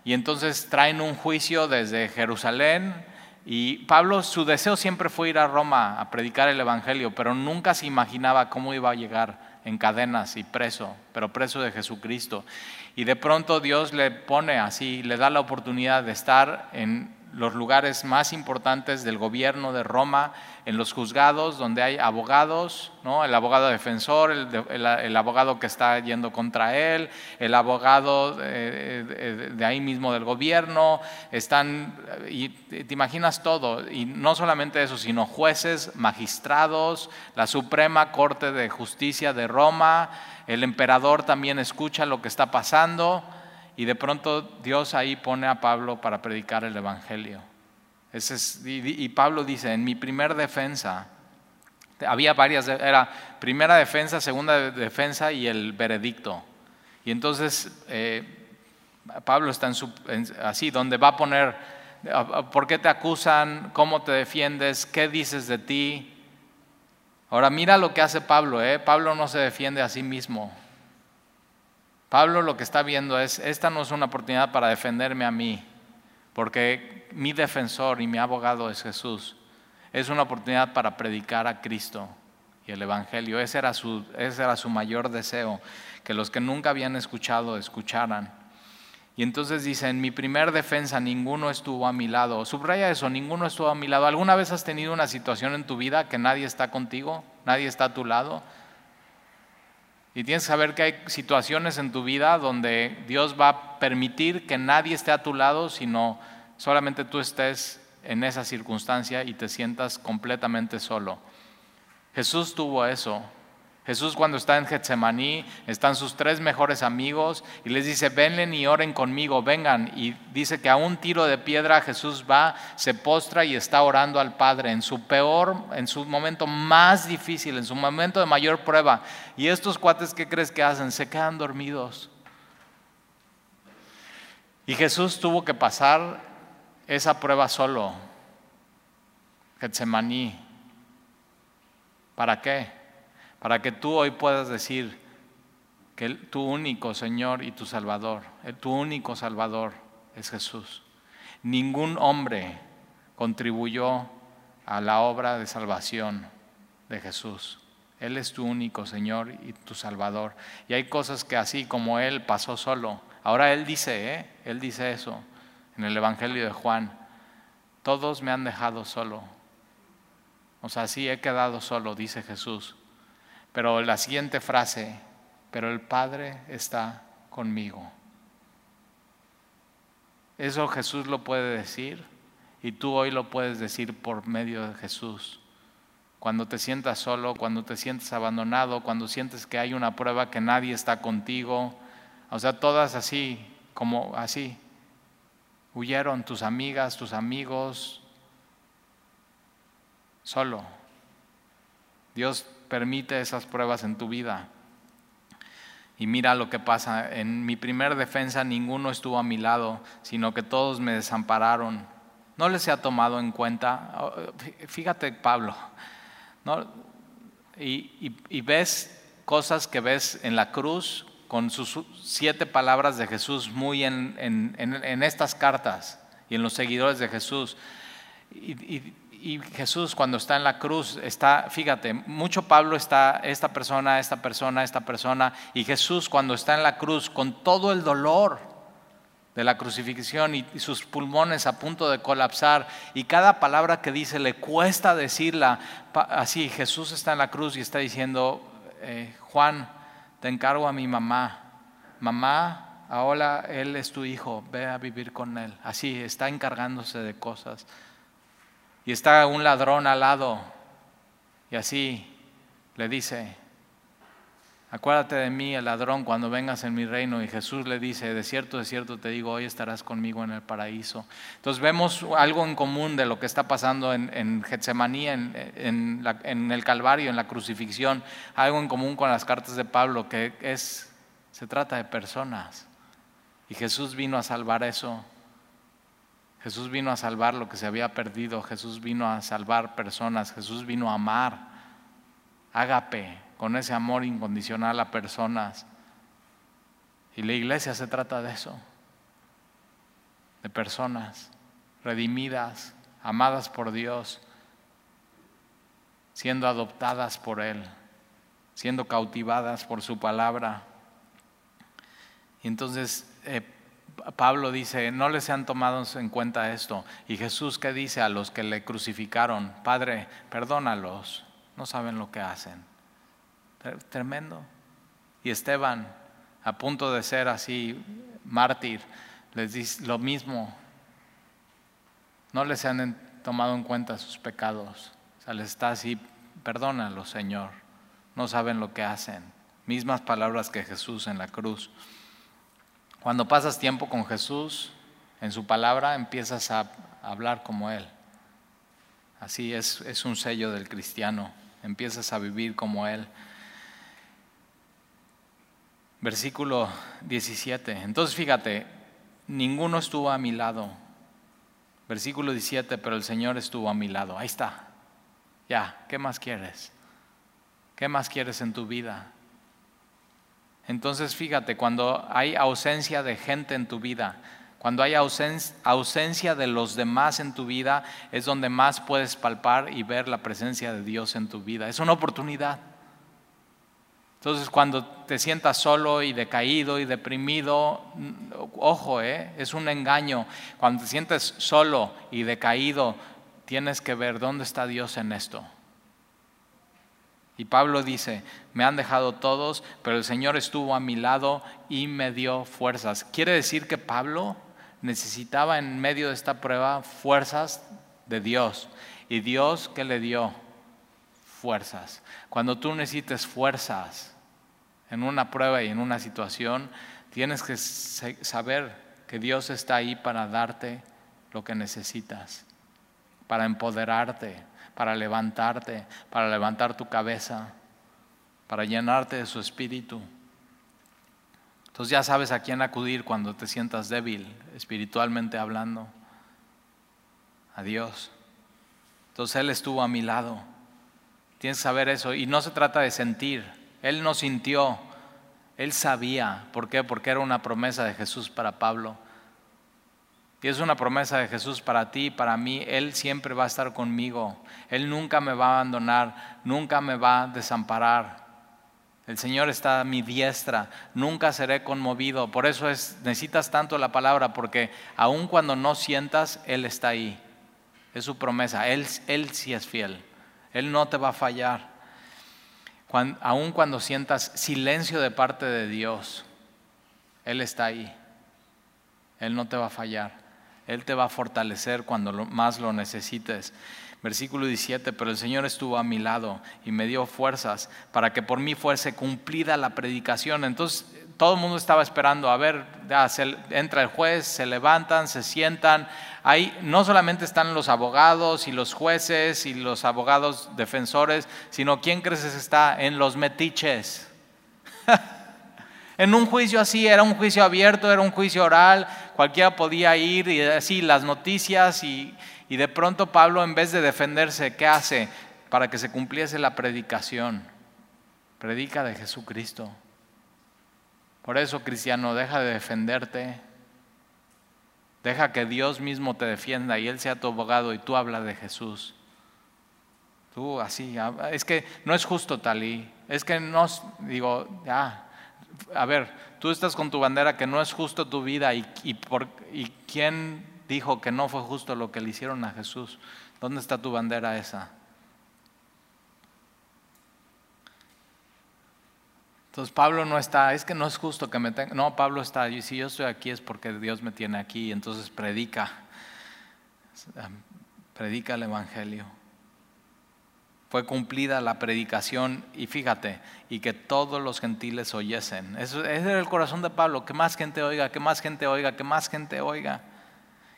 y entonces traen un juicio desde Jerusalén y Pablo su deseo siempre fue ir a Roma a predicar el Evangelio, pero nunca se imaginaba cómo iba a llegar en cadenas y preso, pero preso de Jesucristo. Y de pronto Dios le pone así, le da la oportunidad de estar en los lugares más importantes del gobierno de Roma, en los juzgados donde hay abogados, ¿no? el abogado defensor, el, abogado que está yendo contra él, el abogado de, de, ahí mismo del gobierno, están, y te imaginas todo, y no solamente eso, sino jueces, magistrados, la Suprema Corte de Justicia de Roma, el emperador también escucha lo que está pasando y de pronto Dios ahí pone a Pablo para predicar el Evangelio. y, Pablo dice, en mi primer defensa, había varias, era primera defensa, segunda defensa y el veredicto. Y entonces eh, Pablo está en su, así, donde va a poner, ¿por qué te acusan? ¿Cómo te defiendes? ¿Qué dices de ti? Ahora mira lo que hace Pablo, ¿eh? Pablo no se defiende a sí mismo. Pablo lo que está viendo es, esta no es una oportunidad para defenderme a mí, porque mi defensor y mi abogado es Jesús. Es una oportunidad para predicar a Cristo y el Evangelio. Ese era su, ese era su mayor deseo, que los que nunca habían escuchado escucharan. Y entonces dice, en mi primer defensa ninguno estuvo a mi lado. Subraya eso, ninguno estuvo a mi lado. ¿Alguna vez has tenido una situación en tu vida que nadie está contigo? ¿Nadie está a tu lado? Y tienes que saber que hay situaciones en tu vida donde Dios va a permitir que nadie esté a tu lado, sino solamente tú estés en esa circunstancia y te sientas completamente solo. Jesús tuvo eso. Jesús cuando está en Getsemaní, están sus tres mejores amigos y les dice, venlen y oren conmigo, vengan. Y dice que a un tiro de piedra Jesús va, se postra y está orando al Padre en su peor, en su momento más difícil, en su momento de mayor prueba. Y estos cuates, ¿qué crees que hacen? Se quedan dormidos. Y Jesús tuvo que pasar esa prueba solo. Getsemaní. ¿Para qué? Para que tú hoy puedas decir que tu único Señor y tu Salvador, tu único Salvador es Jesús. Ningún hombre contribuyó a la obra de salvación de Jesús. Él es tu único Señor y tu Salvador. Y hay cosas que así como Él pasó solo. Ahora Él dice, ¿eh? Él dice eso en el Evangelio de Juan. Todos me han dejado solo. O sea, sí he quedado solo, dice Jesús. Pero la siguiente frase, pero el Padre está conmigo. Eso Jesús lo puede decir y tú hoy lo puedes decir por medio de Jesús. Cuando te sientas solo, cuando te sientes abandonado, cuando sientes que hay una prueba que nadie está contigo, o sea, todas así, como así. Huyeron tus amigas, tus amigos, solo. Dios permite esas pruebas en tu vida. Y mira lo que pasa. En mi primer defensa ninguno estuvo a mi lado, sino que todos me desampararon. No les ha tomado en cuenta. Fíjate, Pablo. Y, ves cosas que ves en la cruz con sus siete palabras de Jesús muy en, en, estas cartas y en los seguidores de Jesús. y Jesús cuando está en la cruz está, fíjate, mucho Pablo está esta persona, esta persona, esta persona, y Jesús cuando está en la cruz con todo el dolor de la crucifixión y, sus pulmones a punto de colapsar y cada palabra que dice le cuesta decirla, así Jesús está en la cruz y está diciendo, eh, Juan, te encargo a mi mamá, mamá, ahora él es tu hijo, ve a vivir con él, así está encargándose de cosas y está un ladrón al lado Y así le dice, acuérdate de mí, el ladrón, cuando vengas en mi reino. Y Jesús le dice, de cierto, de cierto te digo, hoy estarás conmigo en el paraíso. Entonces vemos algo en común de lo que está pasando en, en en el Calvario, en la crucifixión. Algo en común con las cartas de Pablo, que es, se trata de personas. Y Jesús vino a salvar eso. Jesús vino a salvar lo que se había perdido. Jesús vino a salvar personas. Jesús vino a amar. Ágape, con ese amor incondicional a personas. Y la iglesia se trata de eso, de personas redimidas, amadas por Dios, siendo adoptadas por Él, siendo cautivadas por su palabra. Y entonces eh, Pablo dice, no les han tomado en cuenta esto. Y Jesús que dice a los que le crucificaron, Padre, perdónalos, no saben lo que hacen. Tremendo. Y Esteban, a punto de ser así mártir, les dice lo mismo. No les han tomado en cuenta sus pecados. O sea, les está así, perdónalos, Señor. No saben lo que hacen. Mismas palabras que Jesús en la cruz. Cuando pasas tiempo con Jesús, en su palabra, empiezas a hablar como Él. Así es, es un sello del cristiano. Empiezas a vivir como Él. Versículo 17. Entonces fíjate, ninguno estuvo a mi lado. Versículo 17, pero el Señor estuvo a mi lado. Ahí está. Ya, ¿qué más quieres? ¿Qué más quieres en tu vida? Entonces fíjate, cuando hay ausencia de gente en tu vida, cuando hay ausencia de los demás en tu vida, es donde más puedes palpar y ver la presencia de Dios en tu vida. Es una oportunidad. Entonces, cuando te sientas solo y decaído y deprimido, ojo, ¿eh? es un engaño. Cuando te sientes solo y decaído, tienes que ver dónde está Dios en esto. Y Pablo dice, me han dejado todos, pero el Señor estuvo a mi lado y me dio fuerzas. Quiere decir que Pablo necesitaba en medio de esta prueba fuerzas de Dios. ¿Y Dios qué le dio? Fuerzas. Cuando tú necesites fuerzas, en una prueba y en una situación, tienes que saber que Dios está ahí para darte lo que necesitas, para empoderarte, para levantarte, para levantar tu cabeza, para llenarte de su espíritu. Entonces ya sabes a quién acudir cuando te sientas débil, espiritualmente hablando. A Dios. Entonces Él estuvo a mi lado. Tienes que saber eso. Y no se trata de sentir. Él no sintió, él sabía. ¿Por qué? Porque era una promesa de Jesús para Pablo. Y es una promesa de Jesús para ti, para mí. Él siempre va a estar conmigo. Él nunca me va a abandonar, nunca me va a desamparar. El Señor está a mi diestra, nunca seré conmovido. Por eso es, necesitas tanto la palabra, porque aun cuando no sientas, Él está ahí. Es su promesa. Él, él sí es fiel. Él no te va a fallar aun cuando sientas silencio de parte de Dios, Él está ahí. Él no te va a fallar. Él te va a fortalecer cuando más lo necesites. Versículo 17, pero el Señor estuvo a mi lado y me dio fuerzas para que por mí fuese cumplida la predicación. Entonces todo el mundo estaba esperando, a ver, entra el juez, se levantan, se sientan. Ahí no solamente están los abogados y los jueces y los abogados defensores, sino ¿quién crees está? En los metiches. [LAUGHS] en un juicio así, era un juicio abierto, era un juicio oral, cualquiera podía ir y así las noticias y, y de pronto Pablo en vez de defenderse, ¿qué hace? Para que se cumpliese la predicación. Predica de Jesucristo. Por eso, cristiano, deja de defenderte. Deja que Dios mismo te defienda y Él sea tu abogado y tú habla de Jesús. Tú así, es que no es justo, Talí. Es que no, digo, ya, a ver, tú estás con tu bandera que no es justo tu vida y, y, por, y quién dijo que no fue justo lo que le hicieron a Jesús. ¿Dónde está tu bandera esa? Entonces Pablo no está, es que no es justo que me tenga, no, Pablo está, y si yo estoy aquí es porque Dios me tiene aquí, entonces predica, predica el Evangelio. Fue cumplida la predicación y fíjate, y que todos los gentiles oyesen. Ese era el corazón de Pablo, que más gente oiga, que más gente oiga, que más gente oiga.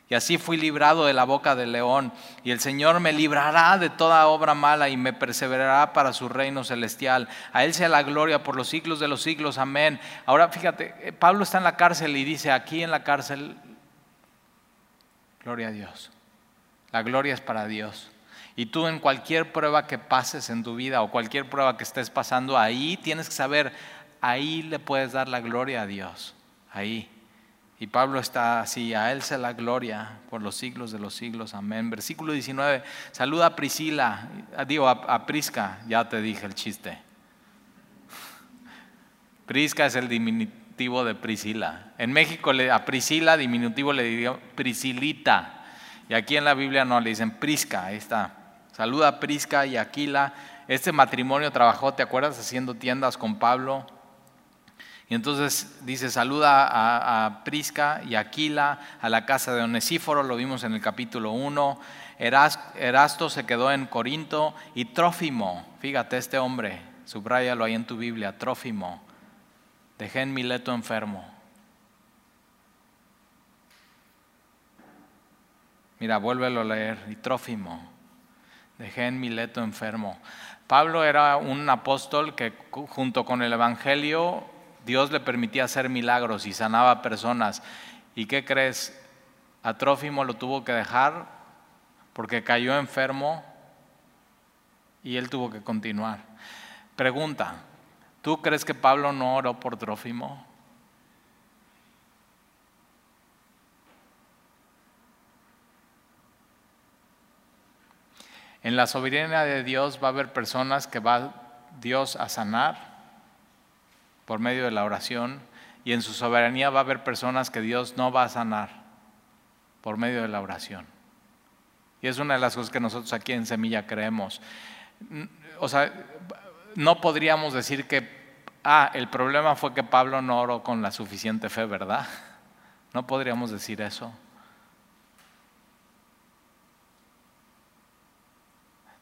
Y así fui librado de la boca del león, y el Señor me librará de toda obra mala y me perseverará para su reino celestial. A Él sea la gloria por los siglos de los siglos. Amén. Ahora fíjate, eh, Pablo está en la cárcel y dice, aquí en la cárcel, gloria a Dios. La gloria es para Dios. Y tú en cualquier prueba que pases en tu vida o cualquier prueba que estés pasando, ahí tienes que saber, ahí le puedes dar la gloria a Dios. Ahí. Y Pablo está así, a Él sea la gloria por los siglos de los siglos, amén. Versículo 19, saluda a Priscila, digo a, Prisca, ya te dije el chiste. Prisca es el diminutivo de Priscila. En México a Priscila diminutivo le diría Priscilita. Y aquí en la Biblia no le dicen Prisca, ahí está. Saluda a Prisca y Aquila. Este matrimonio trabajó, ¿te acuerdas? Haciendo tiendas con Pablo y entonces dice, saluda a, Prisca y Aquila, a la casa de Onesíforo, lo vimos en el capítulo 1. Erasto se quedó en Corinto y Trófimo, fíjate este hombre, subrayalo ahí en tu Biblia, Trófimo, dejé en Mileto enfermo. Mira, vuélvelo a leer, y Trófimo, dejé en Mileto enfermo. Pablo era un apóstol que junto con el Evangelio Dios le permitía hacer milagros y sanaba personas. ¿Y qué crees? A Trófimo lo tuvo que dejar porque cayó enfermo y él tuvo que continuar. Pregunta, ¿tú crees que Pablo no oró por Trófimo? En la soberanía de Dios va a haber personas que va Dios a sanar por medio de la oración y en su soberanía va a haber personas que Dios no va a sanar por medio de la oración. Y es una de las cosas que nosotros aquí en Semilla creemos. O sea, no podríamos decir que, ah, el problema fue que Pablo no oró con la suficiente fe, ¿verdad? No podríamos decir eso.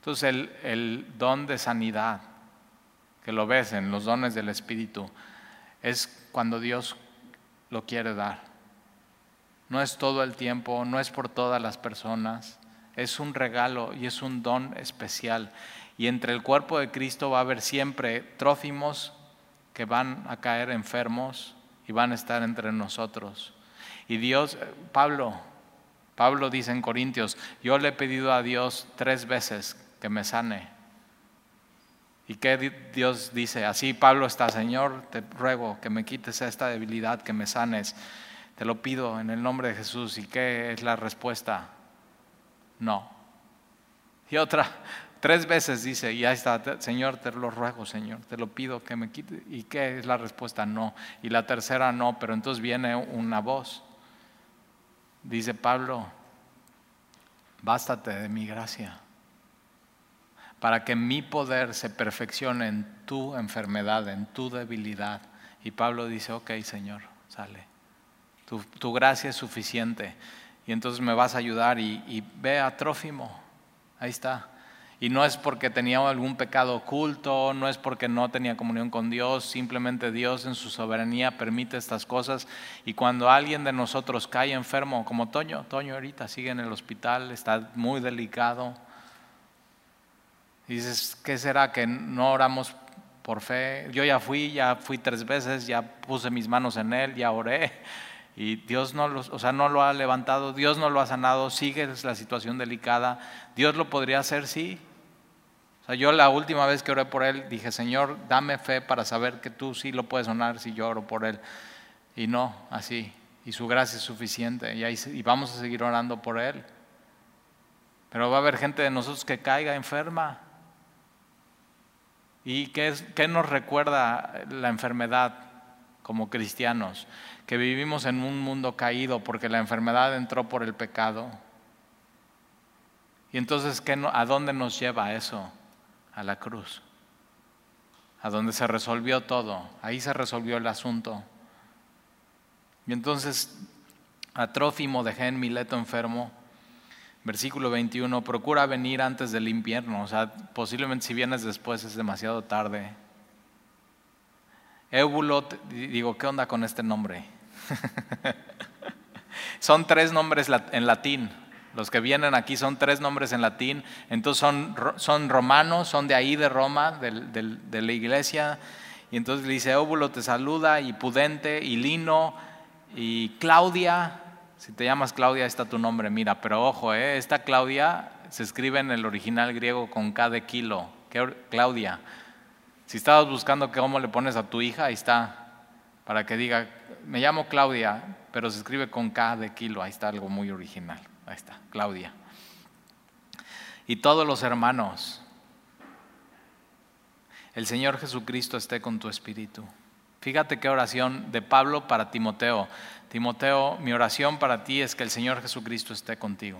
Entonces el, don de sanidad, que lo ves en los dones del Espíritu, es cuando Dios lo quiere dar. No es todo el tiempo, no es por todas las personas, es un regalo y es un don especial. Y entre el cuerpo de Cristo va a haber siempre trófimos que van a caer enfermos y van a estar entre nosotros. Y Dios, Pablo, Pablo dice en Corintios, yo le he pedido a Dios tres veces que me sane. ¿Y qué Dios dice? Así Pablo está, Señor, te ruego que me quites esta debilidad, que me sanes. Te lo pido en el nombre de Jesús. ¿Y qué es la respuesta? No. Y otra, [LAUGHS] tres veces dice, y ahí está, Señor, te lo ruego, Señor, te lo pido que me quite. ¿Y qué es la respuesta? No. Y la tercera no, pero entonces viene una voz. Dice Pablo, bástate de mi gracia para que mi poder se perfeccione en tu enfermedad, en tu debilidad. Y Pablo dice, ok Señor, sale. Tu, gracia es suficiente. Y entonces me vas a ayudar y, ve a Trófimo. Ahí está. Y no es porque tenía algún pecado oculto, no es porque no tenía comunión con Dios, simplemente Dios en su soberanía permite estas cosas. Y cuando alguien de nosotros cae enfermo, como Toño, Toño ahorita sigue en el hospital, está muy delicado, y dices, ¿qué será que no oramos por fe? Yo ya fui, ya fui tres veces, ya puse mis manos en él, ya oré. Y Dios no o sea, no lo ha levantado, Dios no lo ha sanado, sigue la situación delicada. Dios lo podría hacer, sí. O sea, yo la última vez que oré por él dije, Señor, dame fe para saber que tú sí lo puedes sonar si yo oro por él. Y no, así. Y su gracia es suficiente. Y vamos a seguir orando por él. Pero va a haber gente de nosotros que caiga enferma. ¿Y qué, nos recuerda la enfermedad como cristianos? Que vivimos en un mundo caído porque la enfermedad entró por el pecado. Y entonces, ¿a dónde nos lleva eso? A la cruz. A donde se resolvió todo. Ahí se resolvió el asunto. Y entonces, a Trófimo dejé en Mileto enfermo. Versículo 21, procura venir antes del invierno, o sea, posiblemente si vienes después es demasiado tarde. Ébulo, digo, ¿qué onda con este nombre? [LAUGHS] son tres nombres en latín. Los que vienen aquí son tres nombres en latín. Entonces son, son romanos, son de ahí de Roma, de, la iglesia. Y entonces le dice, Ébulo te saluda, y Pudente, y Lino, y Claudia. Si te llamas Claudia, está tu nombre, mira. Pero ojo, ¿eh? esta Claudia se escribe en el original griego con K de kilo. Claudia. Si estabas buscando cómo le pones a tu hija, ahí está. Para que diga, me llamo Claudia, pero se escribe con K de kilo. Ahí está algo muy original. Ahí está, Claudia. Y todos los hermanos, el Señor Jesucristo esté con tu espíritu. Fíjate qué oración de Pablo para Timoteo. Timoteo, mi oración para ti es que el Señor Jesucristo esté contigo,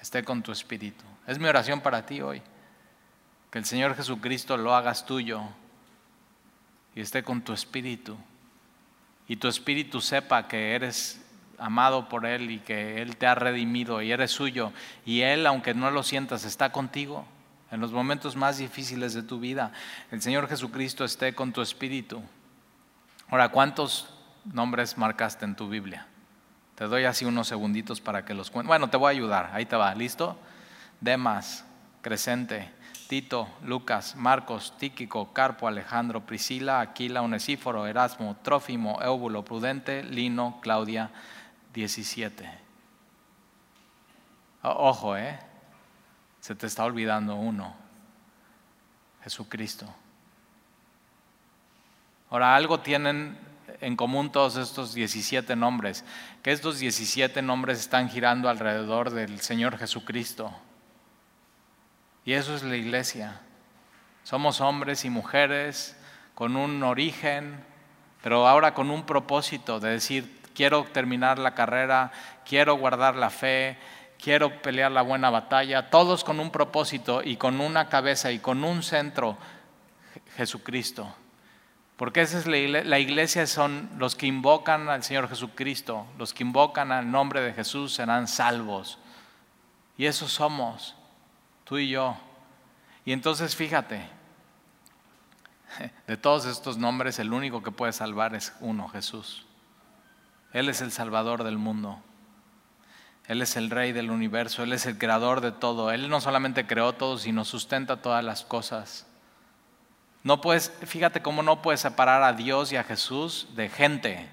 esté con tu espíritu. Es mi oración para ti hoy. Que el Señor Jesucristo lo hagas tuyo y esté con tu espíritu. Y tu espíritu sepa que eres amado por Él y que Él te ha redimido y eres suyo. Y Él, aunque no lo sientas, está contigo en los momentos más difíciles de tu vida. El Señor Jesucristo esté con tu espíritu. Ahora, ¿cuántos nombres marcaste en tu Biblia? Te doy así unos segunditos para que los cuentes. Bueno, te voy a ayudar. Ahí te va. ¿Listo? Demas, Crescente, Tito, Lucas, Marcos, Tíquico, Carpo, Alejandro, Priscila, Aquila, Onesíforo, Erasmo, Trófimo, Éubulo, Prudente, Lino, Claudia, 17. Ojo, ¿eh? Se te está olvidando uno. Jesucristo. Ahora, algo tienen en común todos estos 17 nombres, que estos 17 nombres están girando alrededor del Señor Jesucristo. Y eso es la iglesia. Somos hombres y mujeres con un origen, pero ahora con un propósito de decir, quiero terminar la carrera, quiero guardar la fe, quiero pelear la buena batalla, todos con un propósito y con una cabeza y con un centro, Jesucristo. Porque esa es la iglesia, son los que invocan al Señor Jesucristo, los que invocan al nombre de Jesús serán salvos. Y eso somos tú y yo. Y entonces fíjate, [LAUGHS] de todos estos nombres el único que puede salvar es uno, Jesús. Él es el Salvador del mundo. Él es el Rey del universo, Él es el creador de todo. Él no solamente creó todo, sino sustenta todas las cosas. No puedes, fíjate cómo no puedes separar a Dios y a Jesús de gente,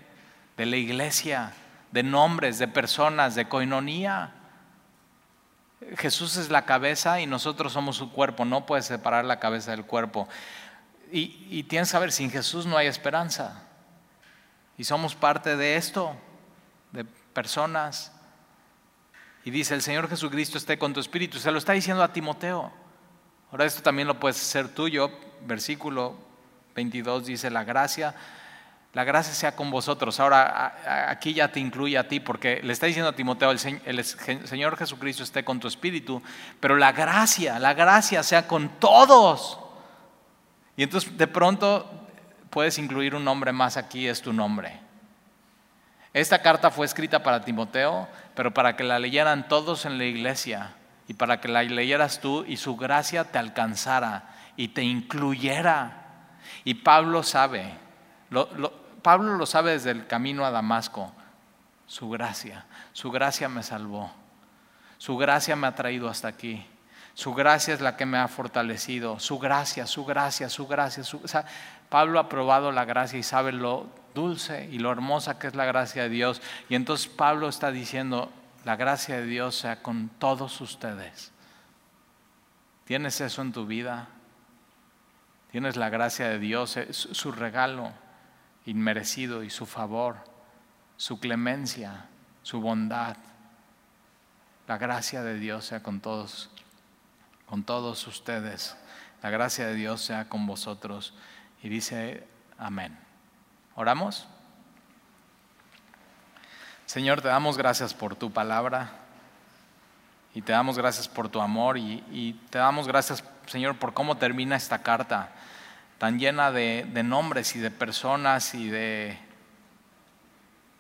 de la iglesia, de nombres, de personas, de coinonía. Jesús es la cabeza y nosotros somos su cuerpo, no puedes separar la cabeza del cuerpo. Y, tienes que saber, sin Jesús no hay esperanza. Y somos parte de esto, de personas. Y dice, el Señor Jesucristo esté con tu espíritu. Se lo está diciendo a Timoteo. Ahora esto también lo puedes hacer tuyo. Versículo 22 dice, la gracia la gracia sea con vosotros. Ahora, aquí ya te incluye a ti, porque le está diciendo a Timoteo, el, Señor Jesucristo esté con tu espíritu, pero la gracia, la gracia sea con todos. Y entonces de pronto puedes incluir un nombre más aquí, es tu nombre. Esta carta fue escrita para Timoteo, pero para que la leyeran todos en la iglesia y para que la leyeras tú y su gracia te alcanzara y te incluyera. Y Pablo sabe, lo, Pablo lo sabe desde el camino a Damasco. Su gracia, su gracia me salvó. Su gracia me ha traído hasta aquí. Su gracia es la que me ha fortalecido. Su gracia, su gracia, su gracia. Pablo ha probado la gracia y sabe lo dulce y lo hermosa que es la gracia de Dios. Y entonces Pablo está diciendo, la gracia de Dios sea con todos ustedes. ¿Tienes eso en tu vida? ¿Tienes la gracia de Dios, su regalo? inmerecido y su favor, su clemencia, su bondad. La gracia de Dios sea con todos, con todos ustedes. La gracia de Dios sea con vosotros. Y dice, amén. ¿Oramos? Señor, te damos gracias por tu palabra y te damos gracias por tu amor y, te damos gracias, Señor, por cómo termina esta carta tan llena de, nombres y de personas y de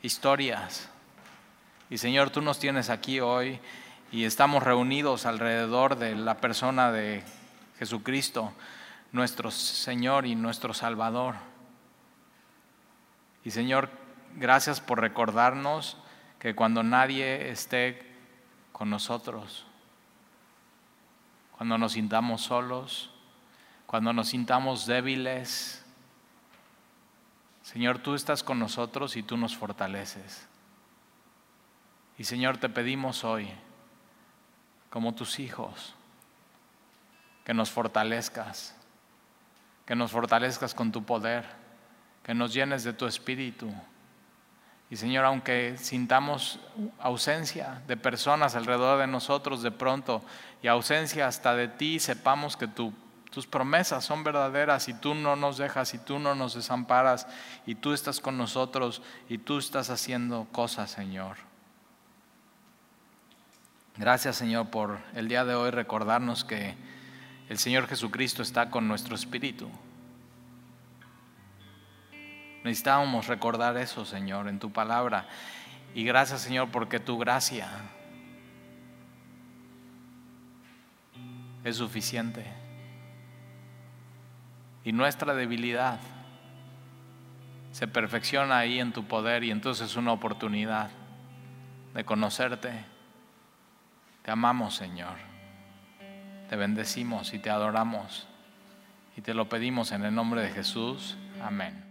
historias. Y Señor, tú nos tienes aquí hoy y estamos reunidos alrededor de la persona de Jesucristo, nuestro Señor y nuestro Salvador. Y Señor, gracias por recordarnos que cuando nadie esté con nosotros, cuando nos sintamos solos, cuando nos sintamos débiles, Señor, tú estás con nosotros y tú nos fortaleces. Y Señor, te pedimos hoy, como tus hijos, que nos fortalezcas, que nos fortalezcas con tu poder, que nos llenes de tu espíritu. Y Señor, aunque sintamos ausencia de personas alrededor de nosotros de pronto y ausencia hasta de ti, sepamos que tus promesas son verdaderas y tú no nos dejas y tú no nos desamparas y tú estás con nosotros y tú estás haciendo cosas, Señor. Gracias Señor por el día de hoy recordarnos que el Señor Jesucristo está con nuestro espíritu. Necesitábamos recordar eso, Señor, en tu palabra. Y gracias, Señor, porque tu gracia es suficiente. Y nuestra debilidad se perfecciona ahí en tu poder y entonces es una oportunidad de conocerte te amamos, Señor. Te bendecimos y te adoramos. Y te lo pedimos en el nombre de Jesús. Amén.